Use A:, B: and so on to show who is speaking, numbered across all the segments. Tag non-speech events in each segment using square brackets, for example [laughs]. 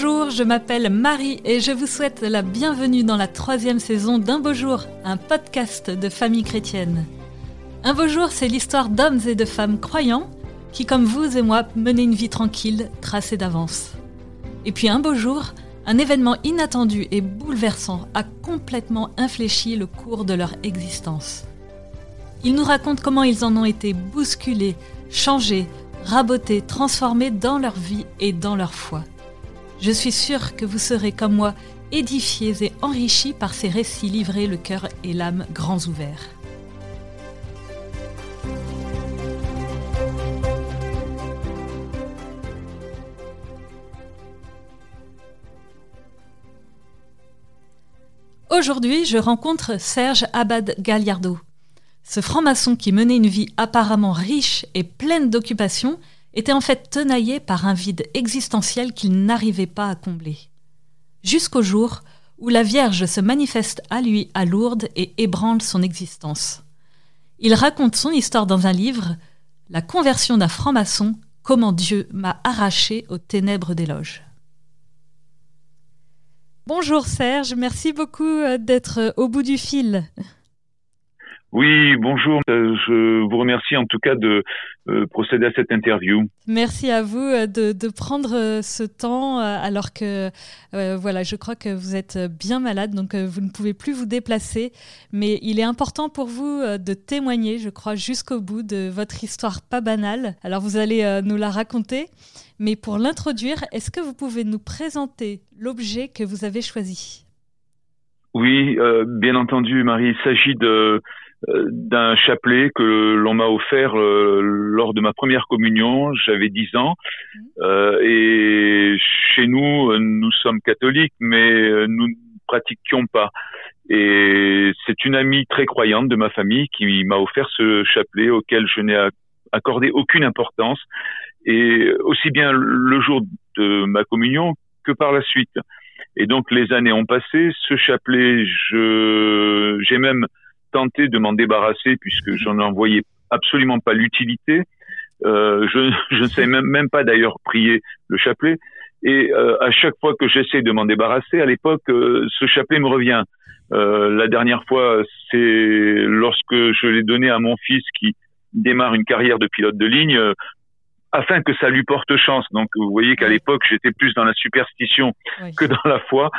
A: Bonjour, je m'appelle Marie et je vous souhaite la bienvenue dans la troisième saison d'Un beau jour, un podcast de famille chrétienne. Un beau jour, c'est l'histoire d'hommes et de femmes croyants qui, comme vous et moi, menaient une vie tranquille, tracée d'avance. Et puis un beau jour, un événement inattendu et bouleversant a complètement infléchi le cours de leur existence. Ils nous racontent comment ils en ont été bousculés, changés, rabotés, transformés dans leur vie et dans leur foi. Je suis sûre que vous serez comme moi édifiés et enrichis par ces récits livrés le cœur et l'âme grands ouverts. Aujourd'hui, je rencontre Serge Abad Galliardo. Ce franc-maçon qui menait une vie apparemment riche et pleine d'occupations était en fait tenaillé par un vide existentiel qu'il n'arrivait pas à combler. Jusqu'au jour où la Vierge se manifeste à lui à Lourdes et ébranle son existence. Il raconte son histoire dans un livre, La conversion d'un franc-maçon, comment Dieu m'a arraché aux ténèbres des loges. Bonjour Serge, merci beaucoup euh, d'être euh, au bout du fil.
B: Oui, bonjour. Euh, je vous remercie en tout cas de procéder à cette interview.
A: Merci à vous de, prendre ce temps alors que voilà, je crois que vous êtes bien malade, donc vous ne pouvez plus vous déplacer. Mais il est important pour vous de témoigner, je crois, jusqu'au bout de votre histoire pas banale. Alors vous allez nous la raconter. Mais pour l'introduire, est-ce que vous pouvez nous présenter l'objet que vous avez choisi?
B: Oui, euh, bien entendu, Marie. Il s'agit de euh, d'un chapelet que l'on m'a offert euh, lors de ma première communion. J'avais 10 ans mmh. et chez nous, nous sommes catholiques, mais nous ne pratiquions pas. Et c'est une amie très croyante de ma famille qui m'a offert ce chapelet auquel je n'ai accordé aucune importance et aussi bien le jour de ma communion que par la suite. Et donc les années ont passé, ce chapelet, j'ai même tenté de m'en débarrasser puisque j'en en voyais absolument pas l'utilité. Euh, je, [laughs] je, ne sais même, même pas d'ailleurs prier le chapelet. Et euh, à chaque fois que j'essaie de m'en débarrasser, à l'époque, euh, ce chapelet me revient. La dernière fois, c'est lorsque je l'ai donné à mon fils qui démarre une carrière de pilote de ligne afin que ça lui porte chance. Donc vous voyez qu'à l'époque j'étais plus dans la superstition que dans la foi.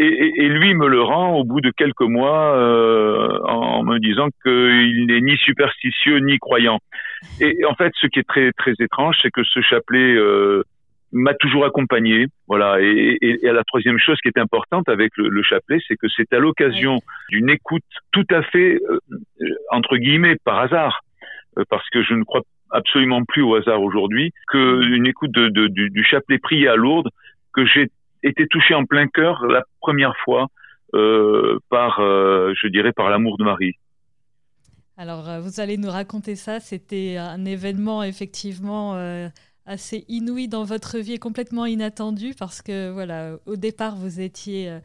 B: Et, et, et, lui me le rend au bout de quelques mois euh, en, me disant qu'il n'est ni superstitieux ni croyant. Et, en fait, ce qui est très très étrange, c'est que ce chapelet euh, m'a toujours accompagné. Voilà. Et, et, la troisième chose qui est importante avec le, le chapelet, c'est que c'est à l'occasion d'une écoute tout à fait euh, entre guillemets par hasard, euh, parce que je ne crois absolument plus au hasard aujourd'hui qu'une écoute de, de, du, du, chapelet prié à Lourdes que j'ai été touché en plein cœur la première fois euh, par, euh, je dirais, par l'amour de Marie.
A: Alors, euh, vous allez nous raconter ça. C'était un événement effectivement euh, assez inouï dans votre vie et complètement inattendu parce que, voilà, au départ, vous étiez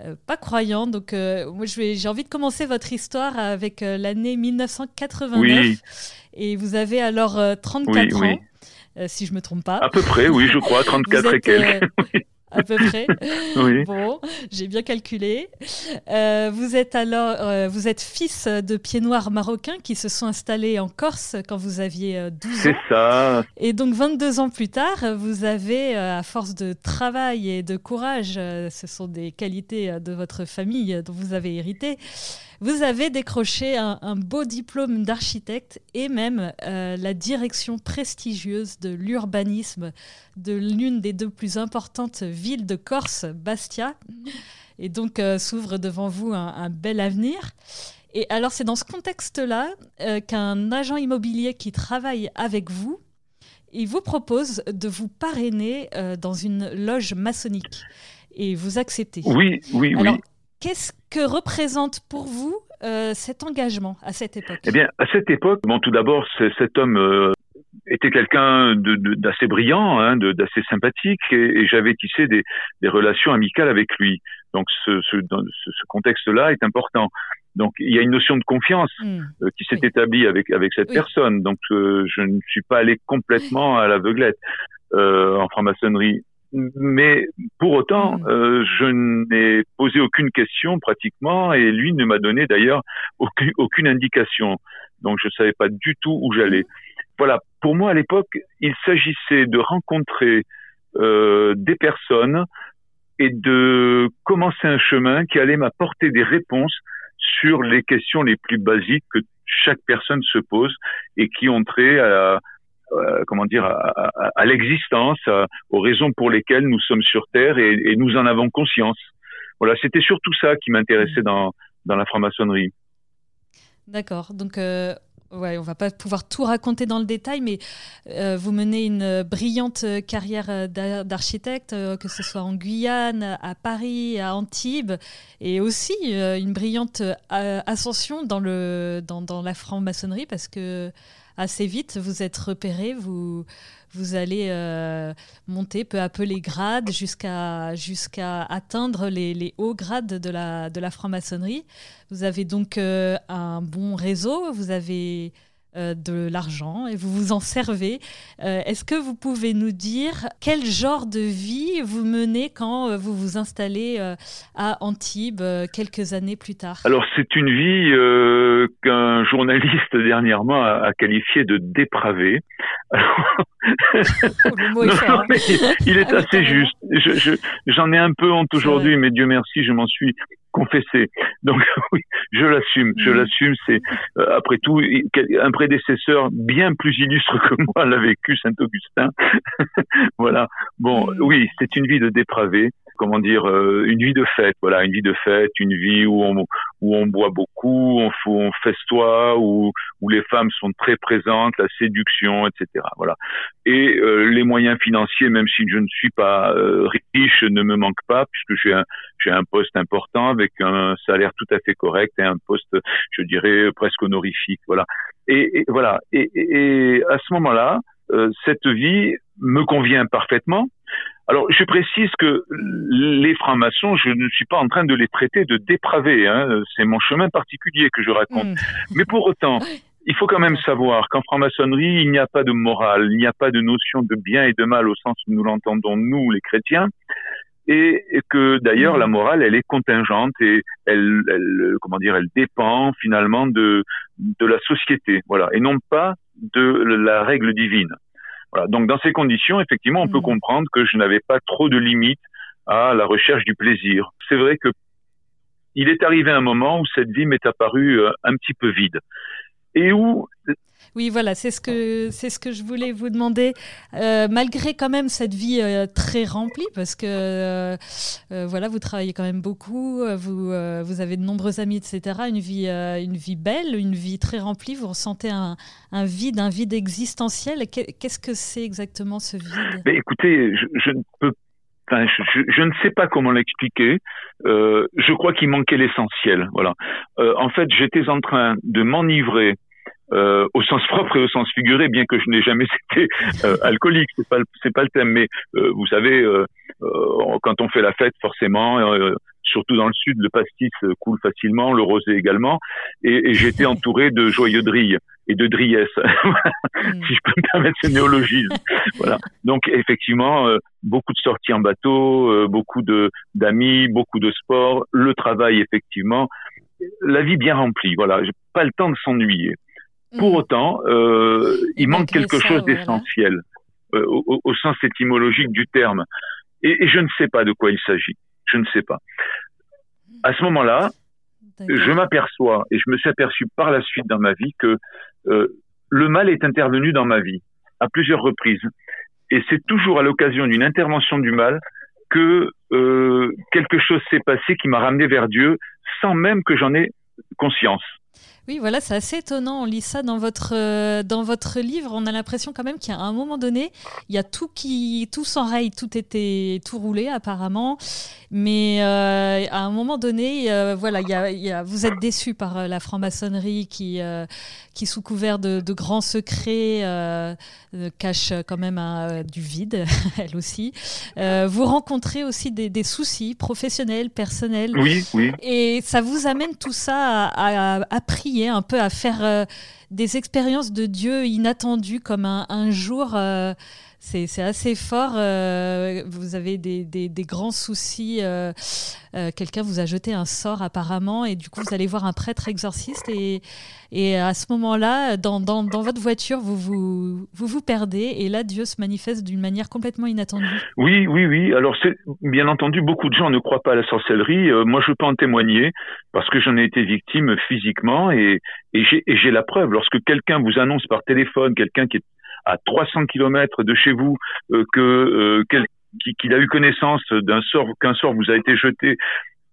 A: euh, pas croyant. Donc, euh, moi, j'ai envie de commencer votre histoire avec euh, l'année 1989. Et vous avez alors 34 ans, si je me trompe pas.
B: À peu près, oui, je crois, 34 et quelques. [laughs]
A: à peu près. [laughs] oui. Bon, j'ai bien calculé. Euh, vous êtes alors, euh, vous êtes fils de pieds noirs marocains qui se sont installés en Corse quand vous aviez 12 euh, ans.
B: C'est ça.
A: Et donc 22 ans plus tard, vous avez, à force de travail et de courage, ce sont des qualités de votre famille dont vous avez hérité, vous avez décroché un, beau diplôme d'architecte et même euh, la direction prestigieuse de l'urbanisme de l'une des deux plus importantes villes de Corse, Bastia. Et donc euh, s'ouvre devant vous un, bel avenir. Et alors c'est dans ce contexte-là euh, qu'un agent immobilier qui travaille avec vous, il vous propose de vous parrainer dans une loge maçonnique. Et vous acceptez.
B: Oui, oui, oui.
A: Qu'est-ce que représente pour vous euh, cet engagement à cette époque?
B: Eh bien, à cette époque, bon, tout d'abord, cet homme euh, était quelqu'un d'assez brillant, hein, d'assez sympathique, et, j'avais tissé des, des, relations amicales avec lui. Donc, ce, ce, ce contexte-là est important. Donc, il y a une notion de confiance hmm. euh, qui s'est établie avec avec cette personne. Donc, je ne suis pas allé complètement à l'aveuglette en franc-maçonnerie. Mais pour autant, mm. euh, je n'ai posé aucune question pratiquement, et lui ne m'a donné d'ailleurs aucune, aucune indication. Donc je ne savais pas du tout où j'allais. Mm. Voilà, pour moi à l'époque, il s'agissait de rencontrer euh, des personnes et de commencer un chemin qui allait m'apporter des réponses sur les questions les plus basiques que chaque personne se pose et qui ont trait à, comment dire à, l'existence, aux raisons pour lesquelles nous sommes sur Terre et, nous en avons conscience. Voilà, c'était surtout ça qui m'intéressait mmh. dans, dans la franc-maçonnerie.
A: D'accord. Donc, euh, Ouais, on va pas pouvoir tout raconter dans le détail, mais euh, vous menez une brillante carrière euh, d'architecte, euh, que ce soit en Guyane, à Paris, à Antibes, et aussi une brillante ascension dans, le, dans, dans la franc-maçonnerie, parce que assez vite, vous êtes repéré, vous, vous allez euh, monter peu à peu les grades jusqu'à atteindre les, les, hauts grades de la, de la franc-maçonnerie. Vous avez donc euh, un bon réseau, vous avez euh, de l'argent et vous vous en servez. Euh, est-ce que vous pouvez nous dire quel genre de vie vous menez quand euh, vous vous installez à Antibes quelques années plus tard?
B: Alors c'est une vie qu'un journaliste [laughs] dernièrement a, qualifiée de dépravée. [laughs] il est ah assez juste. J'en ai un peu honte aujourd'hui, mais Dieu merci, je m'en suis confessé. [laughs] Donc [laughs] oui, je l'assume, je mm. l'assume. C'est euh, après tout un prédécesseur bien plus illustre que moi l'a vécu, Saint Augustin. [laughs] voilà. Bon, mm. oui, c'est une vie de dépravé comment dire, euh, une vie de fête, voilà, une vie de fête, une vie où on, où on boit beaucoup, on, on festoie, où, où les femmes sont très présentes, la séduction, etc. Voilà. Et euh, les moyens financiers, même si je ne suis pas euh, riche, ne me manquent pas puisque j'ai un, j'ai un poste important avec un salaire tout à fait correct et un poste, je dirais, presque honorifique. Voilà. Et, et voilà. Et, et, à ce moment-là, cette vie me convient parfaitement alors, je précise que les francs-maçons, je ne suis pas en train de les traiter de dépravés. Hein. C'est mon chemin particulier que je raconte. Hmm. Mais pour autant, il faut quand même savoir qu'en franc-maçonnerie, il n'y a pas de morale, il n'y a pas de notion de bien et de mal au sens où nous l'entendons nous, les chrétiens, et, que d'ailleurs la hmm. morale, elle est contingente et elle, elle, comment dire, elle dépend finalement de de la société, voilà, et non pas de la règle divine. Donc dans ces conditions, effectivement, on peut mm. comprendre que je n'avais pas trop de limites à la recherche du plaisir. C'est vrai que il est arrivé un moment où cette vie m'est apparue euh, un petit peu vide et où
A: oui, voilà, c'est ce que c'est ce que je voulais vous demander. Euh, malgré quand même cette vie euh, très remplie, parce que euh, voilà, vous travaillez quand même beaucoup, vous vous avez de nombreux amis, etc. Une vie une vie belle, une vie très remplie. Vous ressentez un, un vide, un vide existentiel. Qu'est-ce que c'est exactement ce vide?
B: Mais Écoutez, je, ne peux je, je, ne sais pas comment l'expliquer. Je crois qu'il manquait l'essentiel. Voilà. En fait, j'étais en train de m'enivrer euh, au sens propre et au sens figuré, bien que je n'ai jamais [laughs] été euh, alcoolique, c'est pas c'est pas le thème. Mais euh, vous savez, quand on fait la fête, forcément, surtout dans le sud, le pastis coule facilement, le rosé également, et, et j'étais entouré de joyeux drilles et de driesse, [laughs] mm. si je peux me permettre ce néologisme. voilà. Donc effectivement, beaucoup de sorties en bateau, beaucoup de d'amis, beaucoup de sport, le travail effectivement, la vie bien remplie. Voilà, j'ai pas le temps de s'ennuyer. Pour mhm. autant, euh, il manque quelque chose d'essentiel euh, au, sens étymologique du terme. Et, je ne sais pas de quoi il s'agit. Je ne sais pas. À ce moment-là, je m'aperçois, et je me suis aperçu par la suite dans ma vie, que euh, le mal est intervenu dans ma vie à plusieurs reprises. Et c'est toujours à l'occasion d'une intervention du mal que quelque chose s'est passé qui m'a ramené vers Dieu sans même que j'en ai conscience.
A: Oui, voilà, c'est assez étonnant. On lit ça dans votre, euh, dans votre livre. On a l'impression quand même qu'à un moment donné, il y a tout qui tout s'enraye, tout était tout roulé apparemment. Mais euh, à un moment donné, euh, voilà, il y a, vous êtes déçu par la franc-maçonnerie qui, qui, sous couvert de, grands secrets, cache quand même du vide, [laughs] elle aussi. vous rencontrez aussi des, soucis professionnels, personnels.
B: Oui, oui.
A: Et ça vous amène tout ça à, à, à prier un peu à faire euh, des expériences de Dieu inattendues, comme un, jour, euh, C'est assez fort. Euh, vous avez des, grands soucis. Euh, euh, quelqu'un vous a jeté un sort apparemment et du coup vous allez voir un prêtre exorciste et, à ce moment-là, dans, votre voiture, vous vous, perdez et là Dieu se manifeste d'une manière complètement inattendue.
B: Oui, oui, oui. Alors bien entendu, beaucoup de gens ne croient pas à la sorcellerie. moi, je peux en témoigner parce que j'en ai été victime physiquement et, et j'ai la preuve. Lorsque quelqu'un vous annonce par téléphone, quelqu'un qui est à 300 kilomètres de chez vous euh, que euh, qu'il a eu connaissance d'un sort qu'un sort vous a été jeté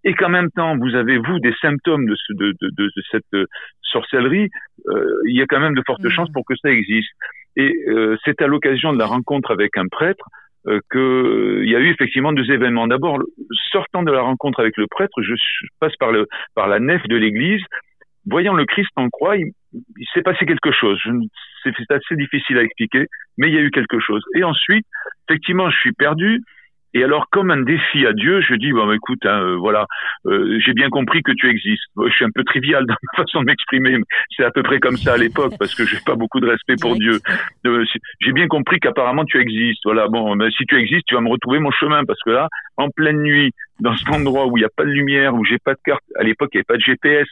B: et qu'en même temps vous avez vous des symptômes de, ce, de, de, de, cette euh, sorcellerie, il y a quand même de fortes mmh. chances pour que ça existe. Et c'est à l'occasion de la rencontre avec un prêtre euh, qu'il y a eu effectivement deux événements. D'abord, sortant de la rencontre avec le prêtre, je passe par, le, par la nef de l'église voyant le Christ en croix, il, s'est passé quelque chose. C'est assez difficile à expliquer, mais il y a eu quelque chose. Et ensuite, effectivement, je suis perdu. Et alors, comme un défi à Dieu, je dis bon, écoute, hein, euh, voilà, euh, j'ai bien compris que tu existes. Je suis un peu trivial dans ma façon de m'exprimer, mais c'est à peu près comme ça à l'époque parce que j'ai pas beaucoup de respect pour Dieu. Euh, j'ai bien compris qu'apparemment tu existes. Voilà, bon, mais si tu existes, tu vas me retrouver mon chemin parce que là, en pleine nuit, dans cet endroit où il n'y a pas de lumière, où j'ai pas de carte, à l'époque il n'y avait pas de GPS,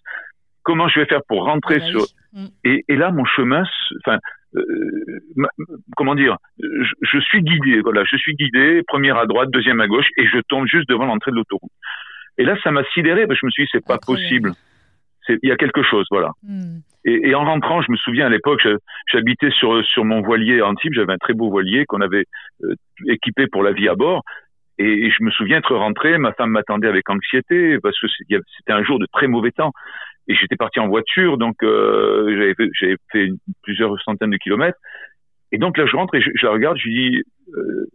B: comment je vais faire pour rentrer ah bah sur mm. et, et, là mon chemin enfin euh, comment dire je, je, suis guidé voilà je suis guidé première à droite deuxième à gauche et je tombe juste devant l'entrée de l'autoroute. Et là ça m'a sidéré parce que je me suis dit c'est pas possible. Il y a quelque chose voilà. Mm. et, et, en rentrant je me souviens à l'époque j'habitais sur sur mon voilier Antibes j'avais un très beau voilier qu'on avait euh, équipé pour la vie à bord. Et je me souviens être rentré, ma femme m'attendait avec anxiété parce que c'était un jour de très mauvais temps et j'étais parti en voiture, donc euh, j'avais fait, plusieurs centaines de kilomètres. Et donc là, je rentre et je, la regarde, je dis, euh,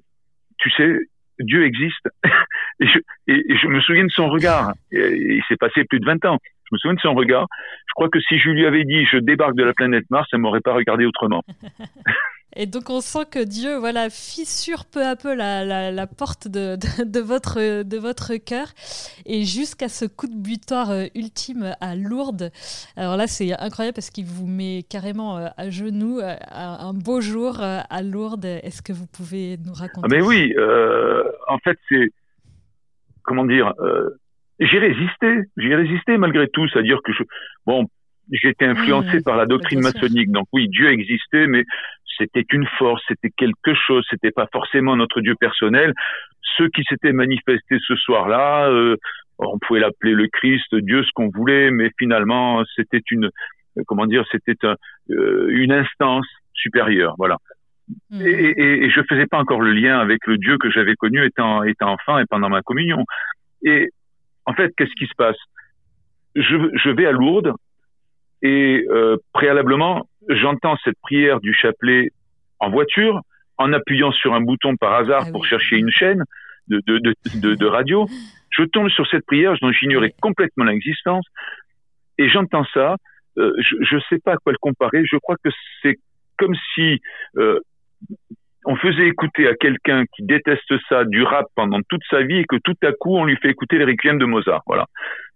B: tu sais, Dieu existe. [laughs] et, je, et, je, me souviens de son regard. il s'est passé plus de 20 ans. Je me souviens de son regard. Je crois que si je lui avais dit, je débarque de la planète Mars, elle m'aurait pas regardé autrement. [laughs]
A: Et donc on sent que Dieu voilà, fissure peu à peu la, la, porte de, de, votre, de votre cœur. Et jusqu'à ce coup de butoir euh, ultime à Lourdes. Alors là c'est incroyable parce qu'il vous met carrément euh, à genoux euh, un beau jour à Lourdes. Est-ce que vous pouvez nous raconter
B: ah Mais oui, en fait c'est... Comment dire j'ai résisté, j'ai résisté malgré tout, c'est-à-dire que je, bon, j'étais influencé par la doctrine maçonnique, donc oui, Dieu existait, mais c'était une force, c'était quelque chose, c'était pas forcément notre Dieu personnel. Ceux qui s'étaient manifestés ce soir-là, euh, on pouvait l'appeler le Christ, Dieu, ce qu'on voulait, mais finalement c'était une, comment dire, c'était euh, une instance supérieure, voilà. Hmm. Et, et, et, je faisais pas encore le lien avec le Dieu que j'avais connu étant, étant enfant et pendant ma communion. Et en fait, qu'est-ce qui se passe? Je, je vais à Lourdes et euh, préalablement, j'entends cette prière du chapelet en voiture, en appuyant sur un bouton par hasard ah pour chercher une chaîne de, de, de, de, radio. Je tombe sur cette prière dont j'ignorais complètement l'existence et j'entends ça. Euh, je ne sais pas à quoi le comparer. Je crois que c'est comme si euh, on faisait écouter à quelqu'un qui déteste ça du rap pendant toute sa vie et que tout à coup on lui fait écouter les requiem de Mozart. Voilà,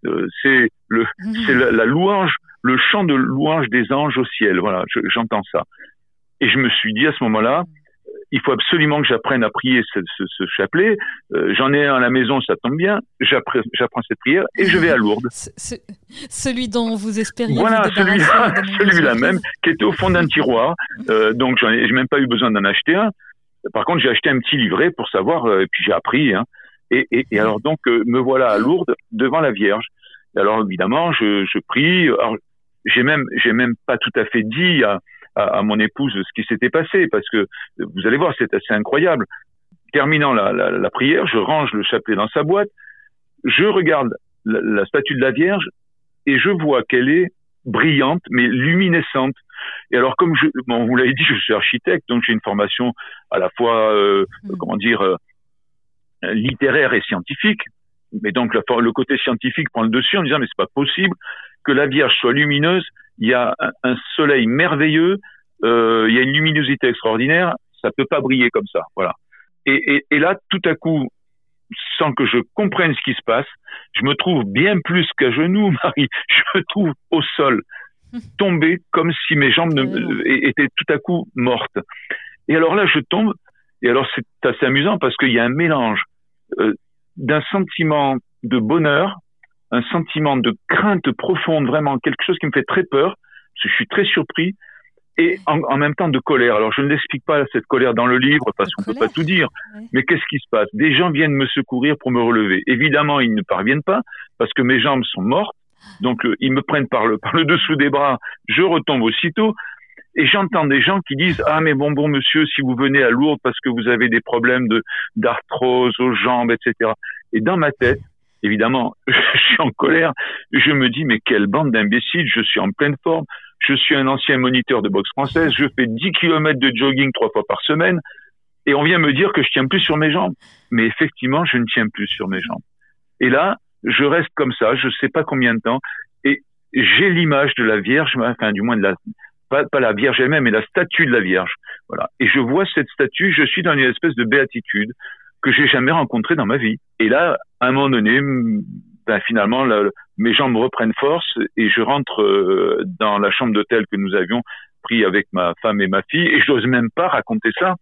B: euh, c'est le, [laughs] c'est la, louange le chant de louange des anges au ciel. Voilà, j'entends ça. Et je me suis dit à ce moment-là, il faut absolument que j'apprenne à prier ce, ce, ce chapelet. Euh, J'en ai un à la maison, ça tombe bien. J'apprends cette prière et je vais à Lourdes. [laughs]
A: celui dont vous espériez.
B: Voilà, celui-là, [laughs] celui-là même, qui était au fond d'un tiroir. Euh, donc, j'en ai, même pas eu besoin d'en acheter un. Par contre, j'ai acheté un petit livret pour savoir, euh, et puis j'ai appris. Hein. Et, et, et, alors donc, euh, me voilà à Lourdes devant la Vierge. alors évidemment, je, je prie. Alors, j'ai même, j'ai même pas tout à fait dit à, à, mon épouse ce qui s'était passé, parce que vous allez voir, c'est assez incroyable. Terminant la, la, la, prière, je range le chapelet dans sa boîte, je regarde la, la statue de la Vierge et je vois qu'elle est brillante mais luminescente. Et alors comme je, bon, vous l'avez dit, je suis architecte, donc j'ai une formation à la fois, euh, mm. comment dire, euh, littéraire et scientifique. Mais donc le, le côté scientifique prend le dessus en disant mais c'est pas possible que la Vierge soit lumineuse, il y a un, soleil merveilleux, euh, il y a une luminosité extraordinaire, ça peut pas briller comme ça, voilà. Et, et, et, là, tout à coup, sans que je comprenne ce qui se passe, je me trouve bien plus qu'à genoux, [laughs] Marie. Je me trouve au sol, tombé comme si mes jambes ne, étaient tout à coup mortes. Et alors là, je tombe Et alors c'est assez amusant parce qu'il y a un mélange euh, d'un sentiment de bonheur, un sentiment de crainte profonde, vraiment quelque chose qui me fait très peur. Parce que je suis très surpris et en, même temps de colère. Alors je ne l'explique pas cette colère dans le livre parce qu'on peut pas tout dire. Mais qu'est-ce qui se passe? Des gens viennent me secourir pour me relever. Évidemment, ils ne parviennent pas parce que mes jambes sont mortes. Donc euh, ils me prennent par le par le dessous des bras. Je retombe aussitôt. Et j'entends des gens qui disent ah mais bon bon monsieur si vous venez à Lourdes parce que vous avez des problèmes de d'arthrose aux jambes etc. Et dans ma tête évidemment [laughs] je suis en colère. Je me dis mais quelle bande d'imbéciles. Je suis en pleine forme. Je suis un ancien moniteur de boxe française. Je fais 10 km de jogging trois fois par semaine. Et on vient me dire que je tiens plus sur mes jambes. Mais effectivement, je ne tiens plus sur mes jambes. Et là, je reste comme ça, je ne sais pas combien de temps, et j'ai l'image de la Vierge, enfin du moins de la, pas, pas la Vierge elle-même, mais la statue de la Vierge. Voilà. Et je vois cette statue, je suis dans une espèce de béatitude que j'ai jamais rencontrée dans ma vie. Et là, à un moment donné, ben, finalement, mes jambes reprennent force et je rentre euh, dans la chambre d'hôtel que nous avions pris avec ma femme et ma fille et je n'ose même pas raconter ça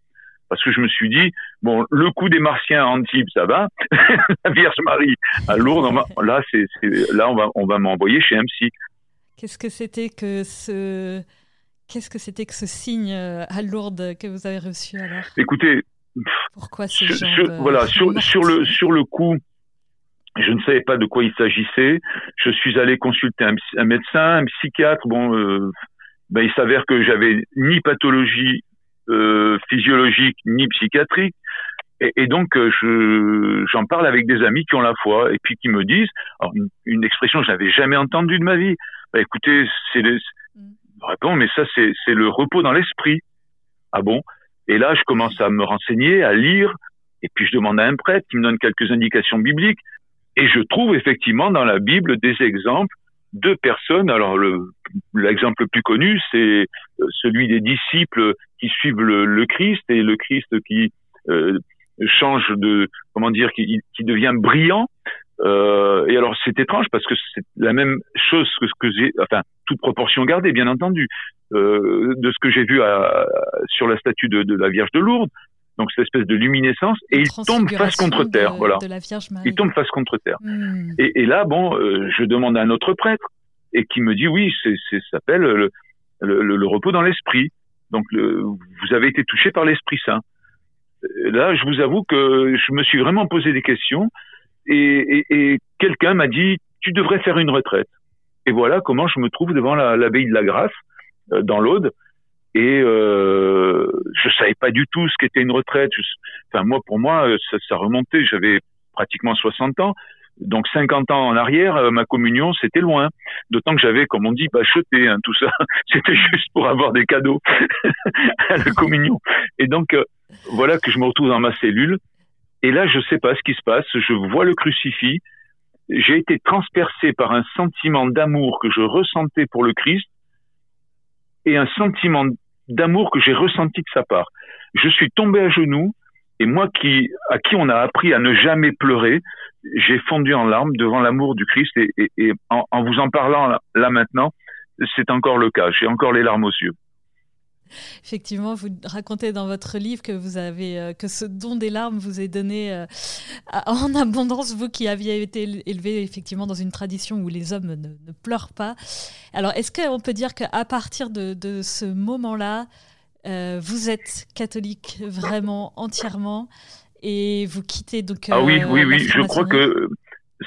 B: parce que je me suis dit bon le coup des Martiens à Antibes ça va [laughs] la Vierge Marie à Lourdes là c'est là on va on va m'envoyer chez MC.
A: Qu'est-ce que c'était que ce qu'est-ce que c'était que ce signe euh, à Lourdes que vous avez reçu alors?
B: Écoutez
A: pourquoi ces jambes
B: euh, voilà sur sur le sur le coup je ne savais pas de quoi il s'agissait. Je suis allé consulter un, médecin, un psychiatre. Bon, euh, ben, il s'avère que j'avais ni pathologie euh, physiologique ni psychiatrique. Et, donc, euh, je, j'en parle avec des amis qui ont la foi et puis qui me disent, alors une, expression que je n'avais jamais entendue de ma vie. Ben, écoutez, c'est les, bon, mais ça, c'est, c'est le repos dans l'esprit. Ah bon? Et là, je commence à me renseigner, à lire, et puis je demande à un prêtre qui me donne quelques indications bibliques. Et je trouve effectivement dans la Bible des exemples de personnes. Alors l'exemple le, plus connu, c'est euh, celui des disciples qui suivent le, Christ et le Christ qui euh, change de comment dire, qui, qui devient brillant. Euh, et alors c'est étrange parce que c'est la même chose que ce que j'ai, enfin toute proportion gardée bien entendu, euh, de ce que j'ai vu à, sur la statue de, de, la Vierge de Lourdes donc cette espèce de luminescence, et il tombe face contre terre. voilà. Il tombe face contre terre. Hmm. Et, et, là, bon, euh, je demande à un autre prêtre, et qui me dit oui, c'est, ça s'appelle le, le, le, repos dans l'esprit. Donc vous avez été touché par l'Esprit Saint. Euh, là, je vous avoue que je me suis vraiment posé des questions, et, quelqu'un m'a dit tu devrais faire une retraite. Et voilà comment je me trouve devant l'abbaye de la Grâce, euh, dans l'Aude, et euh, je savais pas du tout ce qu'était une retraite. enfin moi pour moi euh, ça, remontait. J'avais pratiquement 60 ans. Donc 50 ans en arrière, euh, ma communion, c'était loin. D'autant que j'avais, comme on dit, bacheté, hein, tout ça. [laughs] C'était juste pour avoir des cadeaux [laughs] à la communion. Et donc, voilà que je me retrouve dans ma cellule. Et là, je sais pas ce qui se passe. Je vois le crucifix. J'ai été transpercé par un sentiment d'amour que je ressentais pour le Christ et un sentiment d'amour que j'ai ressenti de sa part. Je suis tombé à genoux et moi qui, à qui on a appris à ne jamais pleurer, j'ai fondu en larmes devant l'amour du Christ et, en, vous en parlant là maintenant, c'est encore le cas. J'ai encore les larmes aux yeux. [laughs]
A: Effectivement, vous racontez dans votre livre que vous avez euh, que ce don des larmes vous est donné euh, en [laughs] abondance, vous qui aviez été élevé effectivement dans une tradition où les hommes ne, pleurent pas. Alors, est-ce qu'on peut dire qu'à partir de, de ce moment-là, euh, vous êtes catholique vraiment [laughs] entièrement et vous quittez donc.
B: ah oui, oui, oui. Je crois que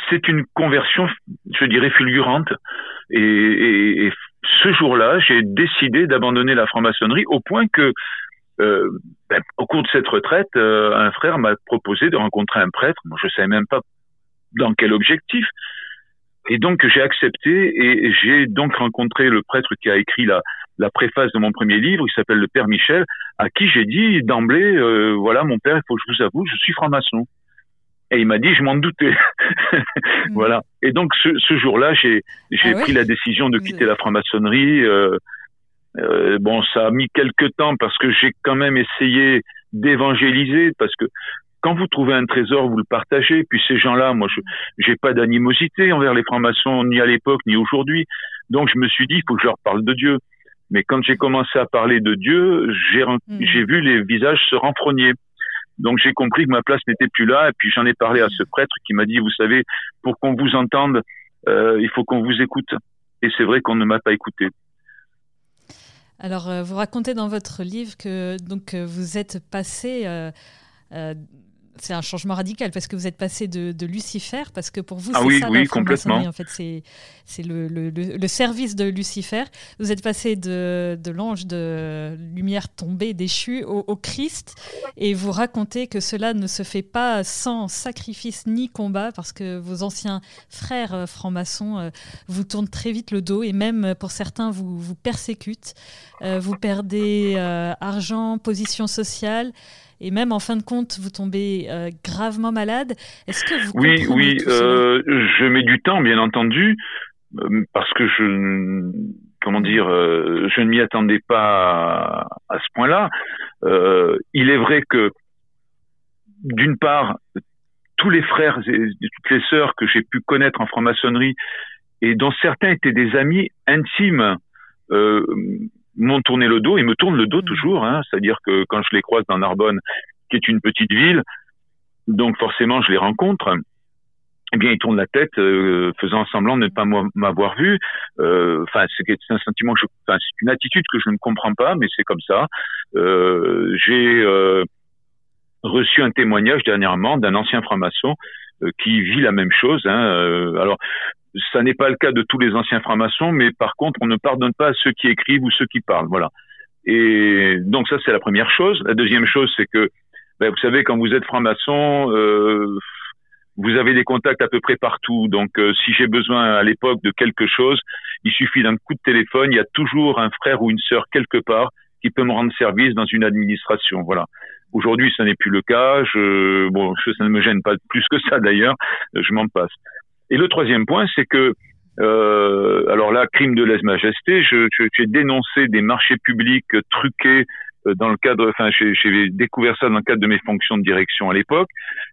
B: c'est une conversion, je dirais, fulgurante et, et, et ce jour-là, j'ai décidé d'abandonner la franc-maçonnerie au point que, euh, ben, au cours de cette retraite, euh, un frère m'a proposé de rencontrer un prêtre. Moi, je savais même pas dans quel objectif. Et donc, j'ai accepté et j'ai donc rencontré le prêtre qui a écrit la, préface de mon premier livre, il s'appelle le Père Michel, à qui j'ai dit d'emblée, euh, voilà, mon père, il faut que je vous avoue, je suis franc-maçon. Et il m'a dit, je m'en doutais. [laughs] Voilà. Et donc ce, ce jour-là, j'ai ah pris la décision de quitter la franc-maçonnerie. Euh, euh, bon, ça a mis quelques temps parce que j'ai quand même essayé d'évangéliser parce que quand vous trouvez un trésor, vous le partagez. Puis ces gens-là, moi, je j'ai pas d'animosité envers les francs-maçons ni à l'époque ni aujourd'hui. Donc je me suis dit, il faut que je leur parle de Dieu. Mais quand j'ai commencé à parler de Dieu, j'ai mm. j'ai vu les visages se renfrogner. Donc j'ai compris que ma place n'était plus là. Et puis j'en ai parlé à ce prêtre qui m'a dit, vous savez, pour qu'on vous entende, euh, il faut qu'on vous écoute. Et c'est vrai qu'on ne m'a pas écouté.
A: Alors, euh, vous racontez dans votre livre que donc vous êtes passé c'est un changement radical parce que vous êtes passé de, Lucifer, parce que pour vous,
B: ah
A: c'est
B: oui,
A: ça
B: oui, complètement.
A: En fait, c'est, c'est le, le, service de Lucifer. Vous êtes passé de, de l'ange de lumière tombée, déchu, au, Christ, et vous racontez que cela ne se fait pas sans sacrifice ni combat, parce que vos anciens frères euh, francs-maçons euh, vous tournent très vite le dos, et même euh, pour certains, vous, vous persécutent. vous perdez argent, position sociale et même en fin de compte, vous tombez euh, gravement malade. Est-ce que vous
B: Oui, oui, euh, je mets du temps, bien entendu, euh, parce que je, comment dire, je ne m'y attendais pas à, ce point-là. il est vrai que, d'une part, tous les frères et toutes les sœurs que j'ai pu connaître en franc-maçonnerie et dont certains étaient des amis intimes, euh, m'ont tourné le dos et me tournent le dos toujours. Hein, C'est-à-dire que quand je les croise dans Narbonne, qui est une petite ville, donc forcément je les rencontre, eh bien ils tournent la tête, euh, faisant semblant de ne pas m'avoir vu. Euh, enfin, c'est un sentiment, que enfin, c'est une attitude que je ne comprends pas, mais c'est comme ça. Euh, J'ai euh, reçu un témoignage dernièrement d'un ancien franc-maçon euh, qui vit la même chose. Hein. alors, ça n'est pas le cas de tous les anciens francs-maçons, mais par contre, on ne pardonne pas à ceux qui écrivent ou ceux qui parlent. Voilà. Et donc ça, c'est la première chose. La deuxième chose, c'est que, ben, vous savez, quand vous êtes franc-maçon, euh, vous avez des contacts à peu près partout. Donc, euh, si j'ai besoin à l'époque de quelque chose, il suffit d'un coup de téléphone. Il y a toujours un frère ou une sœur quelque part qui peut me rendre service dans une administration. Voilà. Aujourd'hui, ça n'est plus le cas. Je, bon, ça ne me gêne pas plus que ça d'ailleurs. Je m'en passe. Et le troisième point, c'est que euh, alors là, crime de lèse-majesté, j'ai dénoncé des marchés publics truqués euh, dans le cadre, enfin, j'ai découvert ça dans le cadre de mes fonctions de direction à l'époque,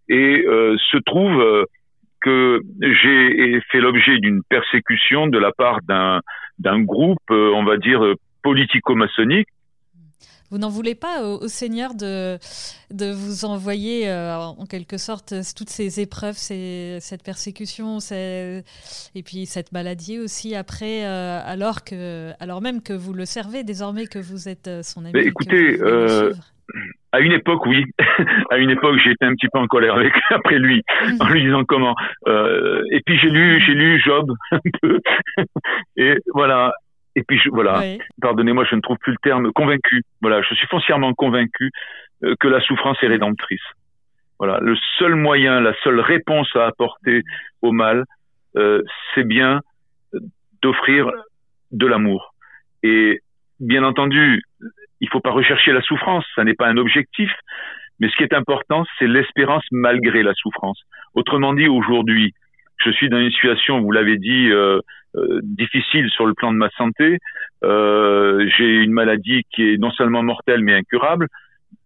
B: et euh, se trouve que j'ai fait l'objet d'une persécution de la part d'un groupe, on va dire politico-maçonnique,
A: vous n'en voulez pas au, Seigneur de, de vous envoyer euh, en quelque sorte toutes ces épreuves, ces, cette persécution, et puis cette maladie aussi après, euh, alors, que, alors même que vous le servez désormais, que vous êtes euh, son ami.
B: Mais écoutez, à une époque, oui. [laughs] à une époque, été un petit peu en colère avec [laughs] après lui, en lui disant comment. et puis j'ai lu, j'ai lu Job [laughs] un peu. et voilà. Et puis voilà, pardonnez-moi, je ne trouve plus le terme, convaincu. Voilà, je suis foncièrement convaincu euh, que la souffrance est rédemptrice. Voilà, le seul moyen, la seule réponse à apporter au mal, euh, c'est bien d'offrir de l'amour. Et bien entendu, il faut pas rechercher la souffrance, ça n'est pas un objectif, mais ce qui est important, c'est l'espérance malgré la souffrance. Autrement dit, aujourd'hui, je suis dans une situation, vous l'avez dit, euh, euh, difficile sur le plan de ma santé. Euh, j'ai une maladie qui est non seulement mortelle mais incurable.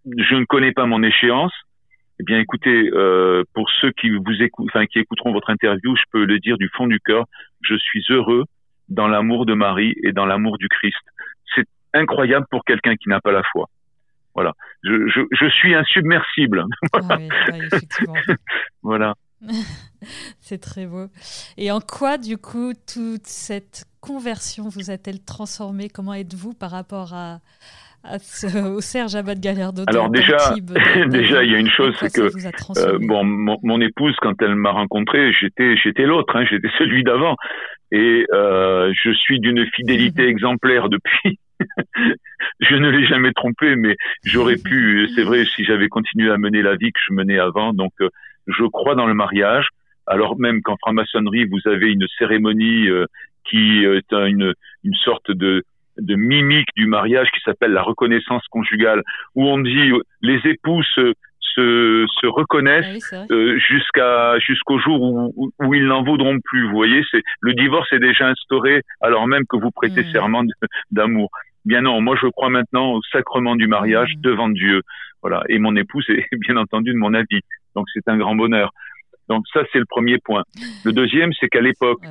B: Je ne connais pas mon échéance. Eh bien, écoutez, euh, pour ceux qui vous écoutent, enfin qui écouteront votre interview, je peux le dire du fond du cœur. Je suis heureux dans l'amour de Marie et dans l'amour du Christ. C'est incroyable pour quelqu'un qui n'a pas la foi. Voilà. Je, je, je suis insubmersible. [laughs]
A: voilà. oui,
B: voilà. [laughs]
A: C'est très beau. Et en quoi, du coup, toute cette conversion vous a-t-elle transformé Comment êtes-vous par rapport à, au Serge Abad Gallardo
B: Alors déjà, [laughs] déjà il y a une chose, c'est que euh, bon, mon, épouse, quand elle m'a rencontré, j'étais, j'étais l'autre, hein, j'étais celui d'avant, et euh, je suis d'une fidélité [laughs] exemplaire depuis. je ne l'ai jamais trompé, mais j'aurais pu, c'est vrai, si j'avais continué à mener la vie que je menais avant. Donc, euh, je crois dans le mariage, alors même qu'en franc-maçonnerie, vous avez une cérémonie euh, qui est une, une sorte de, de mimique du mariage qui s'appelle la reconnaissance conjugale, où on dit les époux se, se, se reconnaissent ah euh, jusqu'à jusqu'au jour où, où, ils n'en voudront plus. Vous voyez, c'est le divorce est déjà instauré alors même que vous prêtez hmm. serment d'amour. Bien non, moi je crois maintenant au sacrement du mariage hmm. devant Dieu. Voilà, et mon épouse est [laughs] bien entendu de mon avis. Donc c'est un grand bonheur. Donc ça, c'est le premier point. Le deuxième, c'est qu'à l'époque,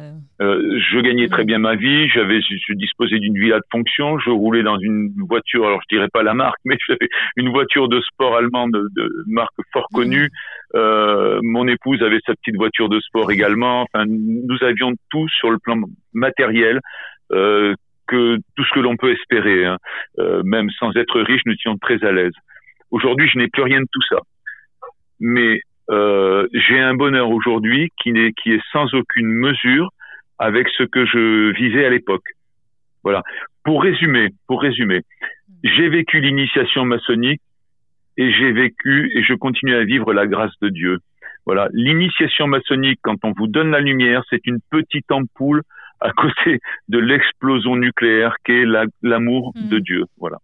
B: euh, je gagnais très bien ma vie, j'avais, je disposais d'une villa de fonction, je roulais dans une voiture, alors je dirais pas la marque, [laughs] mais j'avais une voiture de sport allemande de, marque fort connue. Euh, mon épouse avait sa petite voiture de sport également. Enfin, nous avions tout sur le plan matériel. Euh, que tout ce que l'on peut espérer, hein. euh, même sans être riche, nous étions très à l'aise. Aujourd'hui, je n'ai plus rien de tout ça, mais euh, j'ai un bonheur aujourd'hui qui, est sans aucune mesure avec ce que je vivais à l'époque. Voilà. Pour résumer, pour résumer, j'ai vécu l'initiation maçonnique et j'ai vécu et je continue à vivre la grâce de Dieu. Voilà. L'initiation maçonnique, quand on vous donne la lumière, c'est une petite ampoule à côté de l'explosion nucléaire qu'est l'amour de hmm. Dieu. Voilà.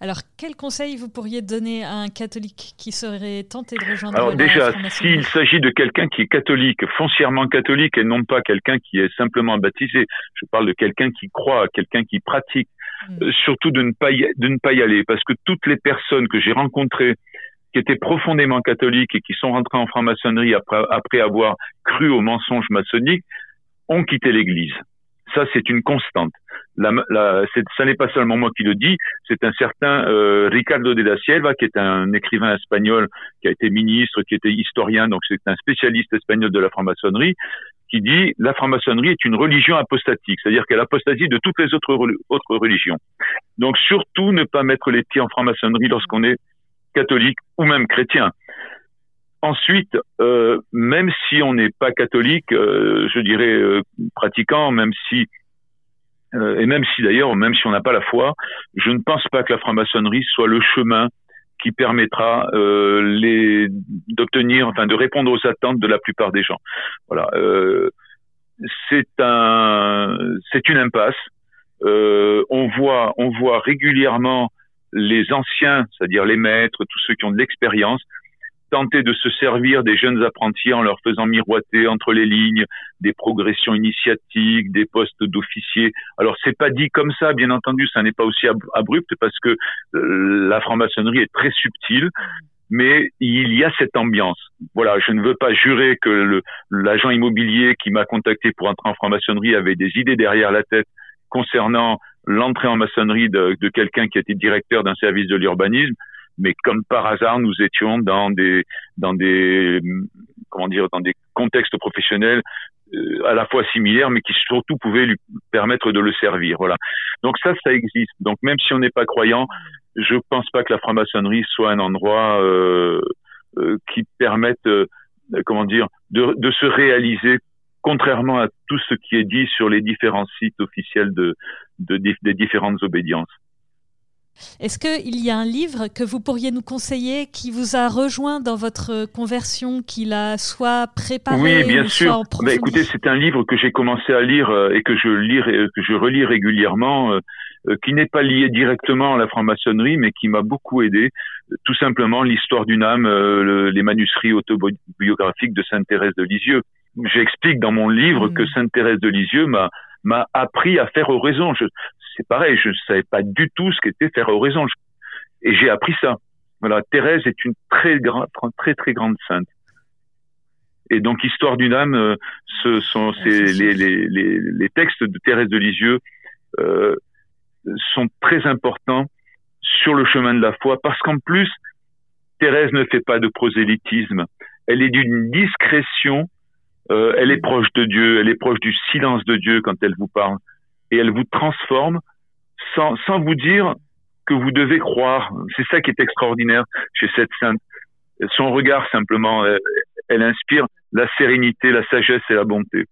A: Alors, quel conseil vous pourriez donner à un catholique qui serait tenté de rejoindre
B: Alors déjà, s'il s'agit de quelqu'un qui est catholique, foncièrement catholique, et non pas quelqu'un qui est simplement baptisé, je parle de quelqu'un qui croit, quelqu'un qui pratique, hmm. euh, surtout de ne, pas y, de ne pas y aller, parce que toutes les personnes que j'ai rencontrées qui étaient profondément catholiques et qui sont rentrées en franc-maçonnerie après, après avoir cru aux mensonges maçonniques, ont quitté l'Église. Ça, c'est une constante. La, la, ça n'est pas seulement moi qui le dis, c'est un certain euh, Ricardo de la Silva, qui est un écrivain espagnol, qui a été ministre, qui était historien, donc c'est un spécialiste espagnol de la franc-maçonnerie, qui dit la franc-maçonnerie est une religion apostatique, c'est-à-dire qu'elle apostasie de toutes les autres, autres religions. Donc surtout ne pas mettre les pieds en franc-maçonnerie lorsqu'on est catholique ou même chrétien. Ensuite, euh, même si on n'est pas catholique, euh, je dirais euh, pratiquant, même si et même si d'ailleurs, même si on n'a pas la foi, je ne pense pas que la franc-maçonnerie soit le chemin qui permettra les d'obtenir, enfin de répondre aux attentes de la plupart des gens. Voilà, c'est un, c'est une impasse. on voit, on voit régulièrement les anciens, c'est-à-dire les maîtres, tous ceux qui ont de l'expérience, tenter de se servir des jeunes apprentis en leur faisant miroiter entre les lignes des progressions initiatiques, des postes d'officiers. Alors c'est pas dit comme ça, bien entendu, ça n'est pas aussi abrupt parce que euh, la franc-maçonnerie est très subtile, mais il y a cette ambiance. Voilà, je ne veux pas jurer que l'agent immobilier qui m'a contacté pour entrer en franc-maçonnerie avait des idées derrière la tête concernant l'entrée en maçonnerie de, de quelqu'un qui était directeur d'un service de l'urbanisme mais comme par hasard, nous étions dans des dans des comment dire dans des contextes professionnels euh, à la fois similaires, mais qui surtout pouvaient lui permettre de le servir. Voilà. Donc ça, ça existe. Donc même si on n'est pas croyant, je pense pas que la franc-maçonnerie soit un endroit euh, euh, qui permette, euh, comment dire, de, de se réaliser contrairement à tout ce qui est dit sur les différents sites officiels de, de des différentes obédiences.
A: Est-ce qu'il y a un livre que vous pourriez nous conseiller qui vous a rejoint dans votre conversion, qui l'a soit préparé
B: Oui, bien sûr. Bah, écoutez, c'est un livre que j'ai commencé à lire euh, et que je lis, que je relis régulièrement, euh, euh, qui n'est pas lié directement à la franc-maçonnerie, mais qui m'a beaucoup aidé. Tout simplement, l'histoire d'une âme, les manuscrits autobiographiques de Sainte Thérèse de Lisieux. J'explique dans mon livre hmm. que Sainte Thérèse de Lisieux m'a m'a appris à faire oraison. C'est pareil, je ne savais pas du tout ce qu'était faire oraison. Et j'ai appris ça. Voilà, Thérèse est une très grande, très très grande sainte. Et donc, Histoire d'une âme, euh, ce sont ah, les, les, les, les, textes de Thérèse de Lisieux euh, sont très importants sur le chemin de la foi, parce qu'en plus, Thérèse ne fait pas de prosélytisme. Elle est d'une discrétion euh, elle est proche de Dieu, elle est proche du silence de Dieu quand elle vous parle. Et elle vous transforme sans, sans vous dire que vous devez croire. C'est ça qui est extraordinaire chez cette sainte. Son regard, simplement, elle, elle inspire la sérénité, la sagesse et la bonté.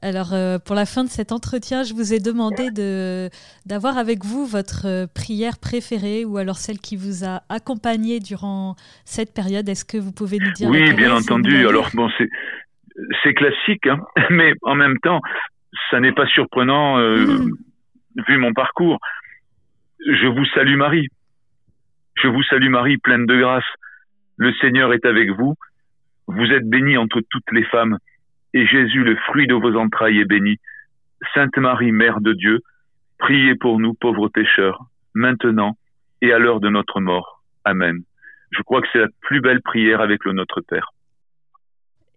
A: Alors, euh, pour la fin de cet entretien, je vous ai demandé de, d'avoir avec vous votre euh, prière préférée ou alors celle qui vous a accompagné durant cette période. Est-ce que vous pouvez nous dire
B: Oui, bien entendu. Alors, bon, c'est, c'est classique, hein, [laughs] mais en même temps, ça n'est pas surprenant euh, mm. vu mon parcours. Je vous salue Marie. Je vous salue Marie, pleine de grâce. Le Seigneur est avec vous. Vous êtes bénie entre toutes les femmes, et Jésus, le fruit de vos entrailles, est béni. Sainte Marie, Mère de Dieu, priez pour nous pauvres pécheurs, maintenant et à l'heure de notre mort. Amen. Je crois que c'est la plus belle prière avec le Notre Père.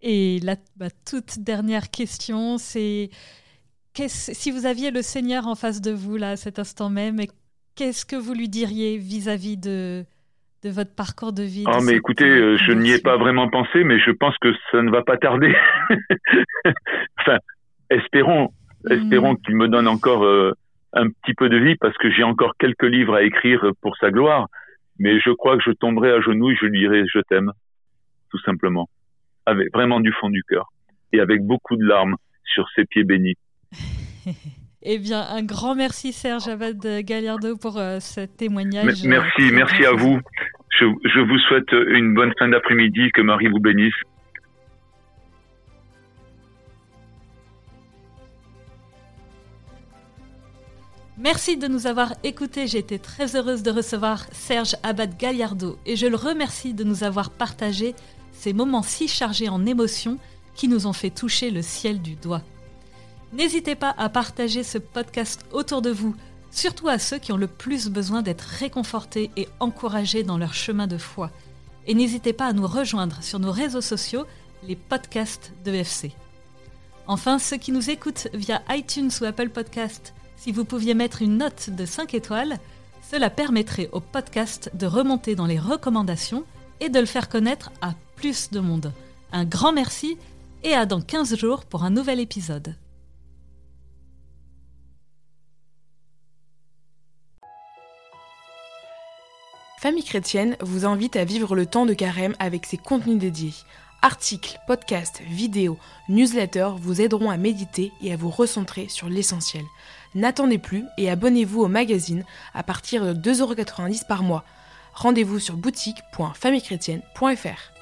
A: Et la toute dernière question, c'est si vous aviez le Seigneur en face de vous là à cet instant même, qu'est-ce que vous lui diriez vis-à-vis de, de votre parcours de vie
B: Oh, mais écoutez, euh, je n'y ai pas vraiment pensé, mais je pense que ça ne va pas tarder. [laughs] enfin, espérons, hmm. espérons qu'il me donne encore euh, un petit peu de vie parce que j'ai encore quelques livres à écrire pour sa gloire. Mais je crois que je tomberai à genoux et je lui dirai je t'aime, tout simplement, avec vraiment du fond du cœur et avec beaucoup de larmes sur ses pieds bénis. [laughs]
A: eh bien, un grand merci Serge Abad Gallardo pour euh, ce témoignage.
B: merci, merci à vous. Je, je vous souhaite une bonne fin d'après-midi, que Marie vous bénisse.
A: Merci de nous avoir écoutés. J'ai été très heureuse de recevoir Serge Abad Gallardo et je le remercie de nous avoir partagé ces moments si chargés en émotions qui nous ont fait toucher le ciel du doigt. N'hésitez pas à partager ce podcast autour de vous, surtout à ceux qui ont le plus besoin d'être réconfortés et encouragés dans leur chemin de foi. Et n'hésitez pas à nous rejoindre sur nos réseaux sociaux, les podcasts de FC. Enfin, ceux qui nous écoutent via iTunes ou Apple Podcasts, si vous pouviez mettre une note de 5 étoiles, cela permettrait au podcast de remonter dans les recommandations et de le faire connaître à plus de monde. Un grand merci et à dans 15 jours pour un nouvel épisode.
C: Famille chrétienne vous invite à vivre le temps de carême avec ses contenus dédiés. Articles, podcasts, vidéos, newsletters vous aideront à méditer et à vous recentrer sur l'essentiel. N'attendez plus et abonnez-vous au magazine à partir de 2,90€ par mois. Rendez-vous sur boutique.famillechrétienne.fr.